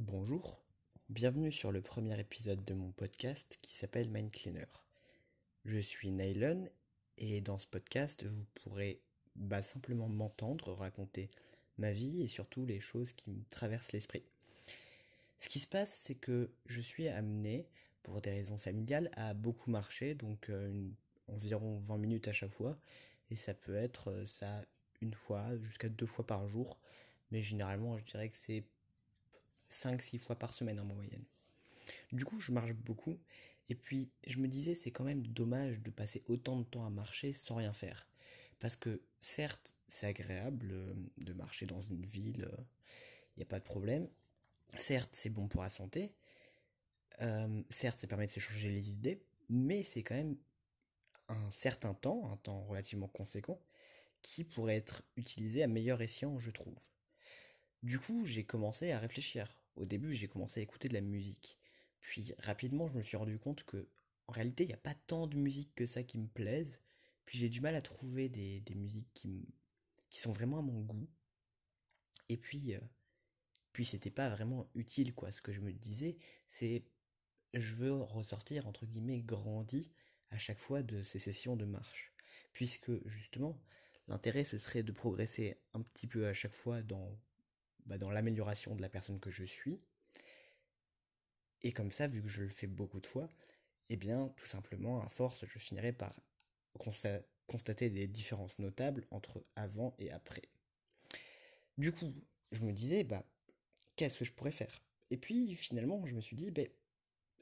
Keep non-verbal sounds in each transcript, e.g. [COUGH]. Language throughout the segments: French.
Bonjour, bienvenue sur le premier épisode de mon podcast qui s'appelle Mind Cleaner. Je suis Nylon et dans ce podcast vous pourrez bah, simplement m'entendre raconter ma vie et surtout les choses qui me traversent l'esprit. Ce qui se passe c'est que je suis amené pour des raisons familiales à beaucoup marcher donc euh, environ 20 minutes à chaque fois et ça peut être euh, ça une fois jusqu'à deux fois par jour mais généralement je dirais que c'est 5-6 fois par semaine en moyenne. Du coup, je marche beaucoup. Et puis, je me disais, c'est quand même dommage de passer autant de temps à marcher sans rien faire. Parce que, certes, c'est agréable euh, de marcher dans une ville, il euh, n'y a pas de problème. Certes, c'est bon pour la santé. Euh, certes, ça permet de s'échanger les idées. Mais c'est quand même un certain temps, un temps relativement conséquent, qui pourrait être utilisé à meilleur escient, je trouve. Du coup, j'ai commencé à réfléchir. Au début, j'ai commencé à écouter de la musique. Puis rapidement, je me suis rendu compte que en réalité, il n'y a pas tant de musique que ça qui me plaise. Puis j'ai du mal à trouver des, musiques qui, qui sont vraiment à mon goût. Et puis, euh, puis c'était pas vraiment utile, quoi. Ce que je me disais, c'est je veux ressortir, entre guillemets, grandi à chaque fois de ces sessions de marche. Puisque, justement, l'intérêt, ce serait de progresser un petit peu à chaque fois dans bah, dans l'amélioration de la personne que je suis. Et comme ça, vu que je le fais beaucoup de fois, eh bien, tout simplement, à force, je finirai par constater des différences notables entre avant et après. Du coup, je me disais, bah, qu'est-ce que je pourrais faire? Et puis, finalement, je me suis dit, bah,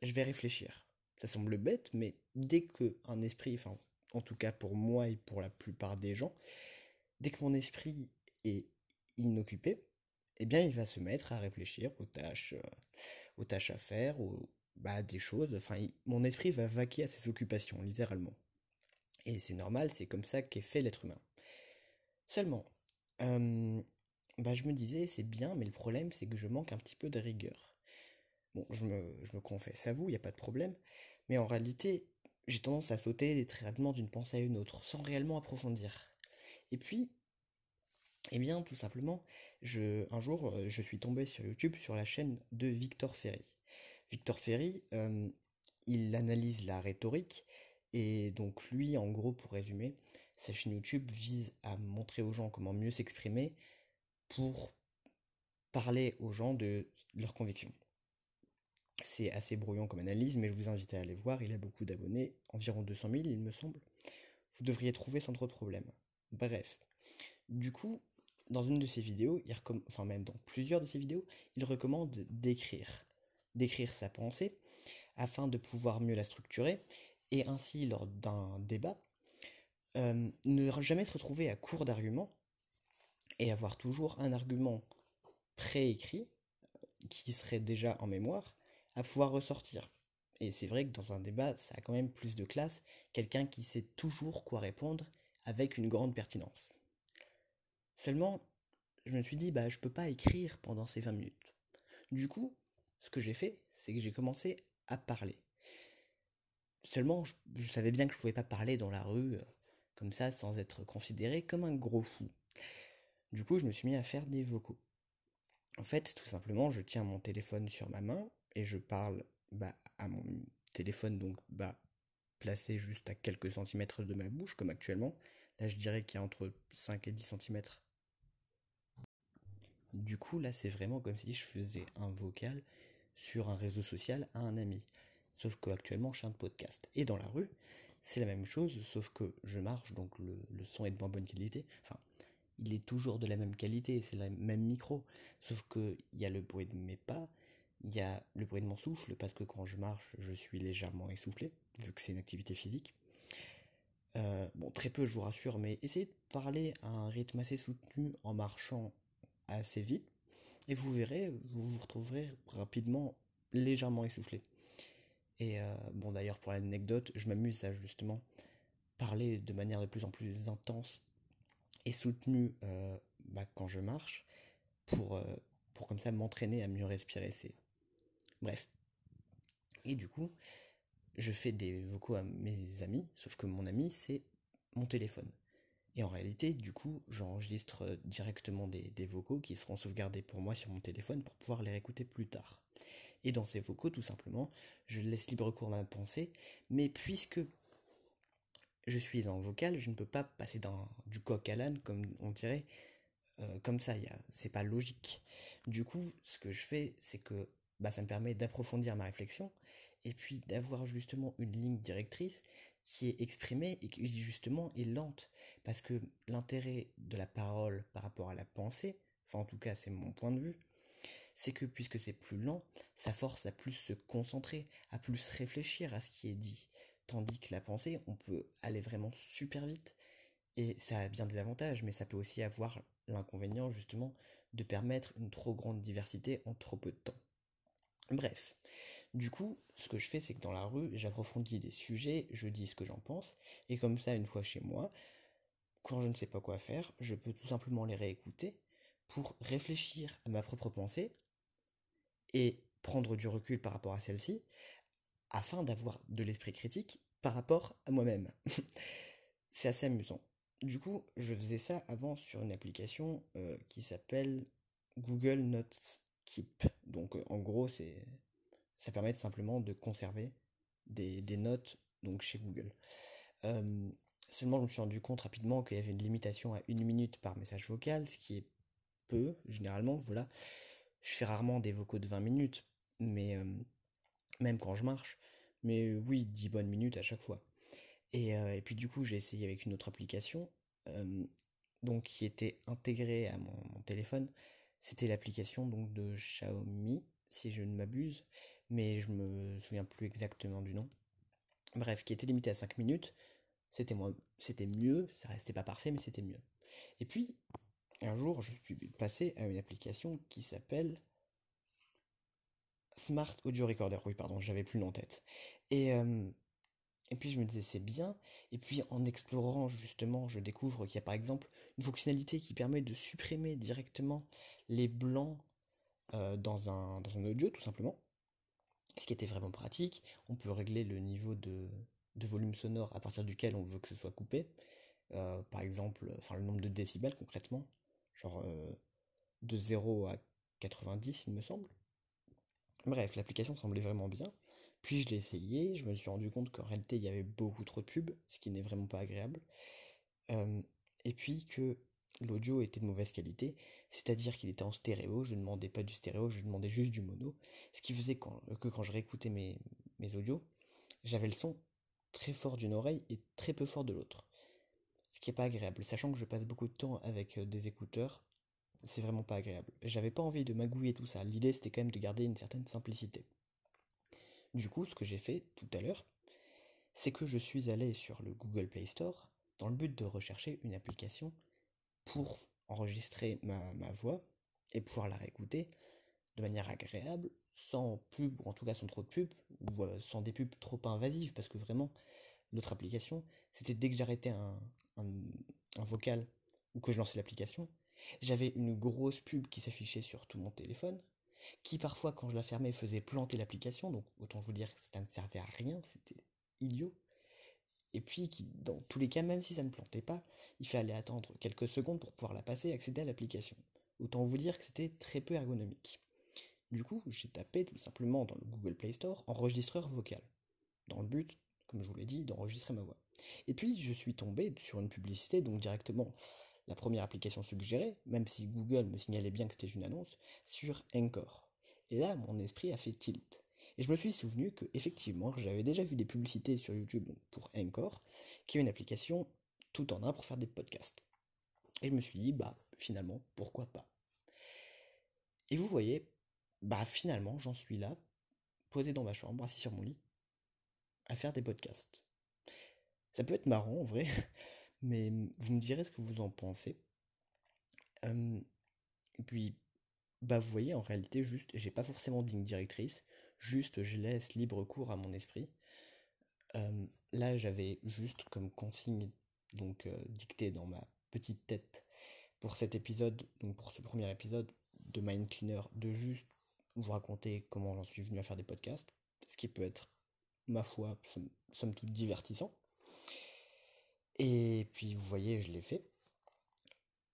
je vais réfléchir. Ça semble bête, mais dès que un esprit, enfin, en tout cas pour moi et pour la plupart des gens, dès que mon esprit est inoccupé, eh bien, il va se mettre à réfléchir aux tâches, euh, aux tâches à faire, aux, bah, des choses. Enfin, mon esprit va vaquer à ses occupations, littéralement. Et c'est normal, c'est comme ça qu'est fait l'être humain. Seulement, bah, je me disais, c'est bien, mais le problème, c'est que je manque un petit peu de rigueur. Bon, je me, je me confesse à vous, il n'y a pas de problème, mais en réalité, j'ai tendance à sauter très rapidement d'une pensée à une autre, sans réellement approfondir. Et puis, eh bien, tout simplement, je, un jour, euh, je suis tombé sur YouTube sur la chaîne de Victor Ferry. Victor Ferry, euh, il analyse la rhétorique, et donc lui, en gros, pour résumer, sa chaîne YouTube vise à montrer aux gens comment mieux s'exprimer pour parler aux gens de leurs convictions. C'est assez brouillon comme analyse, mais je vous invite à aller voir, il a beaucoup d'abonnés, environ 200 000 il me semble. Vous devriez trouver sans trop de problème. Bref. Du coup, dans une de ses vidéos, enfin même dans plusieurs de ses vidéos, il recommande d'écrire, d'écrire sa pensée afin de pouvoir mieux la structurer et ainsi lors d'un débat, euh, ne jamais se retrouver à court d'arguments et avoir toujours un argument préécrit qui serait déjà en mémoire à pouvoir ressortir. Et c'est vrai que dans un débat, ça a quand même plus de classe quelqu'un qui sait toujours quoi répondre avec une grande pertinence. Seulement, je me suis dit, bah, je peux pas écrire pendant ces 20 minutes. Du coup, ce que j'ai fait, c'est que j'ai commencé à parler. Seulement, je, savais bien que je pouvais pas parler dans la rue, euh, comme ça, sans être considéré comme un gros fou. Du coup, je me suis mis à faire des vocaux. En fait, tout simplement, je tiens mon téléphone sur ma main et je parle bah, à mon téléphone, donc bah, placé juste à quelques centimètres de ma bouche, comme actuellement. Là, je dirais qu'il y a entre 5 et 10 centimètres du coup, là, c'est vraiment comme si je faisais un vocal sur un réseau social à un ami. Sauf qu'actuellement, je suis un podcast. Et dans la rue, c'est la même chose, sauf que je marche, donc le, son est de moins bonne qualité. Enfin, il est toujours de la même qualité, c'est le même micro. Sauf qu'il y a le bruit de mes pas, il y a le bruit de mon souffle, parce que quand je marche, je suis légèrement essoufflé, vu que c'est une activité physique. Euh, bon, très peu, je vous rassure, mais essayez de parler à un rythme assez soutenu en marchant assez vite et vous verrez, vous vous retrouverez rapidement légèrement essoufflé. Et euh, bon d'ailleurs pour l'anecdote, je m'amuse à justement parler de manière de plus en plus intense et soutenue euh, bah, quand je marche pour, euh, pour comme ça m'entraîner à mieux respirer. C'est bref. Et du coup, je fais des vocaux à mes amis, sauf que mon ami c'est mon téléphone. Et en réalité, du coup, j'enregistre directement des, des, vocaux qui seront sauvegardés pour moi sur mon téléphone pour pouvoir les réécouter plus tard. Et dans ces vocaux, tout simplement, je laisse libre cours à ma pensée, mais puisque je suis en vocal, je ne peux pas passer dans du coq à l'âne, comme on dirait, euh, comme ça, c'est pas logique. Du coup, ce que je fais, c'est que bah, ça me permet d'approfondir ma réflexion, et puis d'avoir justement une ligne directrice qui est exprimée et qui justement est lente. Parce que l'intérêt de la parole par rapport à la pensée, enfin en tout cas c'est mon point de vue, c'est que puisque c'est plus lent, ça force à plus se concentrer, à plus réfléchir à ce qui est dit. Tandis que la pensée, on peut aller vraiment super vite. Et ça a bien des avantages, mais ça peut aussi avoir l'inconvénient justement de permettre une trop grande diversité en trop peu de temps. Bref, du coup, ce que je fais, c'est que dans la rue, j'approfondis des sujets, je dis ce que j'en pense, et comme ça, une fois chez moi, quand je ne sais pas quoi faire, je peux tout simplement les réécouter pour réfléchir à ma propre pensée et prendre du recul par rapport à celle-ci, afin d'avoir de l'esprit critique par rapport à moi-même. [LAUGHS] c'est assez amusant. Du coup, je faisais ça avant sur une application euh, qui s'appelle Google Notes Keep. Donc, euh, en gros, c'est ça permet simplement de conserver des, notes donc chez Google. Seulement, je me suis rendu compte rapidement qu'il y avait une limitation à une minute par message vocal, ce qui est peu, généralement. Voilà, je fais rarement des vocaux de 20 minutes, mais même quand je marche. Mais oui, 10 bonnes minutes à chaque fois. Euh, et, puis du coup, j'ai essayé avec une autre application, donc qui était intégrée à mon, téléphone. C'était l'application donc de Xiaomi, si je ne m'abuse, mais je me souviens plus exactement du nom. Bref, qui était limité à 5 minutes. C'était c'était mieux, ça restait pas parfait, mais c'était mieux. Et puis, un jour, je suis passé à une application qui s'appelle Smart Audio Recorder. Oui, pardon, j'avais plus le nom en tête. Et, euh, et puis je me disais c'est bien. Et puis en explorant justement, je découvre qu'il y a par exemple une fonctionnalité qui permet de supprimer directement les blancs euh, dans, un, dans un audio tout simplement. Ce qui était vraiment pratique. On peut régler le niveau de, de volume sonore à partir duquel on veut que ce soit coupé. Euh, par exemple, enfin le nombre de décibels concrètement. Genre de 0 à 90 il me semble. Bref, l'application semblait vraiment bien. Puis je l'ai essayé, je me suis rendu compte qu'en réalité il y avait beaucoup trop de pubs, ce qui n'est vraiment pas agréable. Euh, et puis que l'audio était de mauvaise qualité, c'est-à-dire qu'il était en stéréo, je ne demandais pas du stéréo, je demandais juste du mono, ce qui faisait que quand je réécoutais mes, audios, j'avais le son très fort d'une oreille et très peu fort de l'autre. Ce qui n'est pas agréable, sachant que je passe beaucoup de temps avec euh, des écouteurs, c'est vraiment pas agréable. J'avais pas envie de magouiller tout ça. L'idée c'était quand même de garder une certaine simplicité. Du coup, ce que j'ai fait tout à l'heure, c'est que je suis allé sur le Google Play Store dans le but de rechercher une application pour enregistrer ma, voix et pouvoir la réécouter de manière agréable, sans pub, ou en tout cas sans trop de pub, ou euh, sans des pubs trop invasives, parce que vraiment, l'autre application, c'était dès que j'arrêtais un, un vocal ou que je lançais l'application, j'avais une grosse pub qui s'affichait sur tout mon téléphone, qui parfois quand je la fermais faisait planter l'application, donc autant vous dire que ça ne servait à rien, c'était idiot. Et puis dans tous les cas, même si ça ne plantait pas, il fallait attendre quelques secondes pour pouvoir la passer et accéder à l'application. Autant vous dire que c'était très peu ergonomique. Du coup, j'ai tapé tout simplement dans le Google Play Store enregistreur vocal, dans le but, comme je vous l'ai dit, d'enregistrer ma voix. Et puis je suis tombé sur une publicité, donc directement la première application suggérée, même si Google me signalait bien que c'était une annonce, sur Encore. Et là, mon esprit a fait tilt. Et je me suis souvenu que effectivement, j'avais déjà vu des publicités sur YouTube pour Encore, qui est une application tout en un pour faire des podcasts. Et je me suis dit, bah finalement, pourquoi pas Et vous voyez, bah finalement, j'en suis là, posé dans ma chambre, assis sur mon lit, à faire des podcasts. Ça peut être marrant en vrai, [LAUGHS] mais vous me direz ce que vous en pensez. et puis, bah vous voyez, en réalité, juste, j'ai pas forcément de directrice, juste je laisse libre cours à mon esprit. là, j'avais juste comme consigne, donc euh, dicté dans ma petite tête pour cet épisode, donc pour ce premier épisode de Mind Cleaner, de juste vous raconter comment j'en suis venu à faire des podcasts, ce qui peut être, ma foi, somme toute divertissant. Et puis vous voyez, je l'ai fait.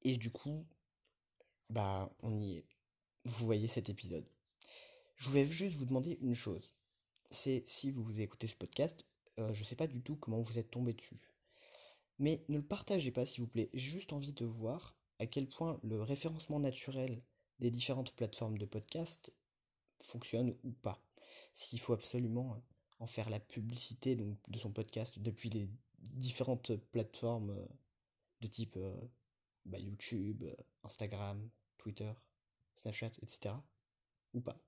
Et du coup, bah on y est. Vous voyez cet épisode. Je voulais juste vous demander une chose. C'est si vous écoutez ce podcast, euh, je sais pas du tout comment vous êtes tombé dessus. Mais ne le partagez pas s'il vous plaît. J'ai juste envie de voir à quel point le référencement naturel des différentes plateformes de podcast fonctionne ou pas. S'il faut absolument en faire la publicité donc, de son podcast depuis les différentes plateformes euh, de type euh, bah, YouTube, Instagram, Twitter, Snapchat, etc. Ou pas.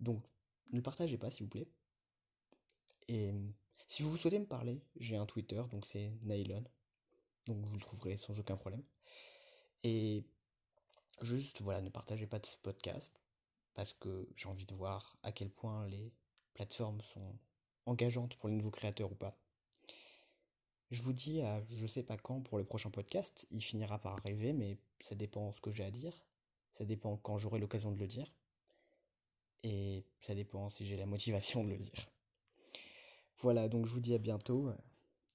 Donc, ne partagez pas, s'il vous plaît. Et si vous souhaitez me parler, j'ai un Twitter, donc c'est Nylon. Donc vous le trouverez sans aucun problème. Et juste, voilà, ne partagez pas de ce podcast. Parce que j'ai envie de voir à quel point les plateformes sont engageantes pour les nouveaux créateurs ou pas. Je vous dis à je sais pas quand pour le prochain podcast. Il finira par arriver, mais ça dépend ce que j'ai à dire. Ça dépend quand j'aurai l'occasion de le dire. Et ça dépend si j'ai la motivation de le dire. Voilà, donc je vous dis à bientôt.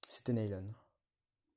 C'était Nylon.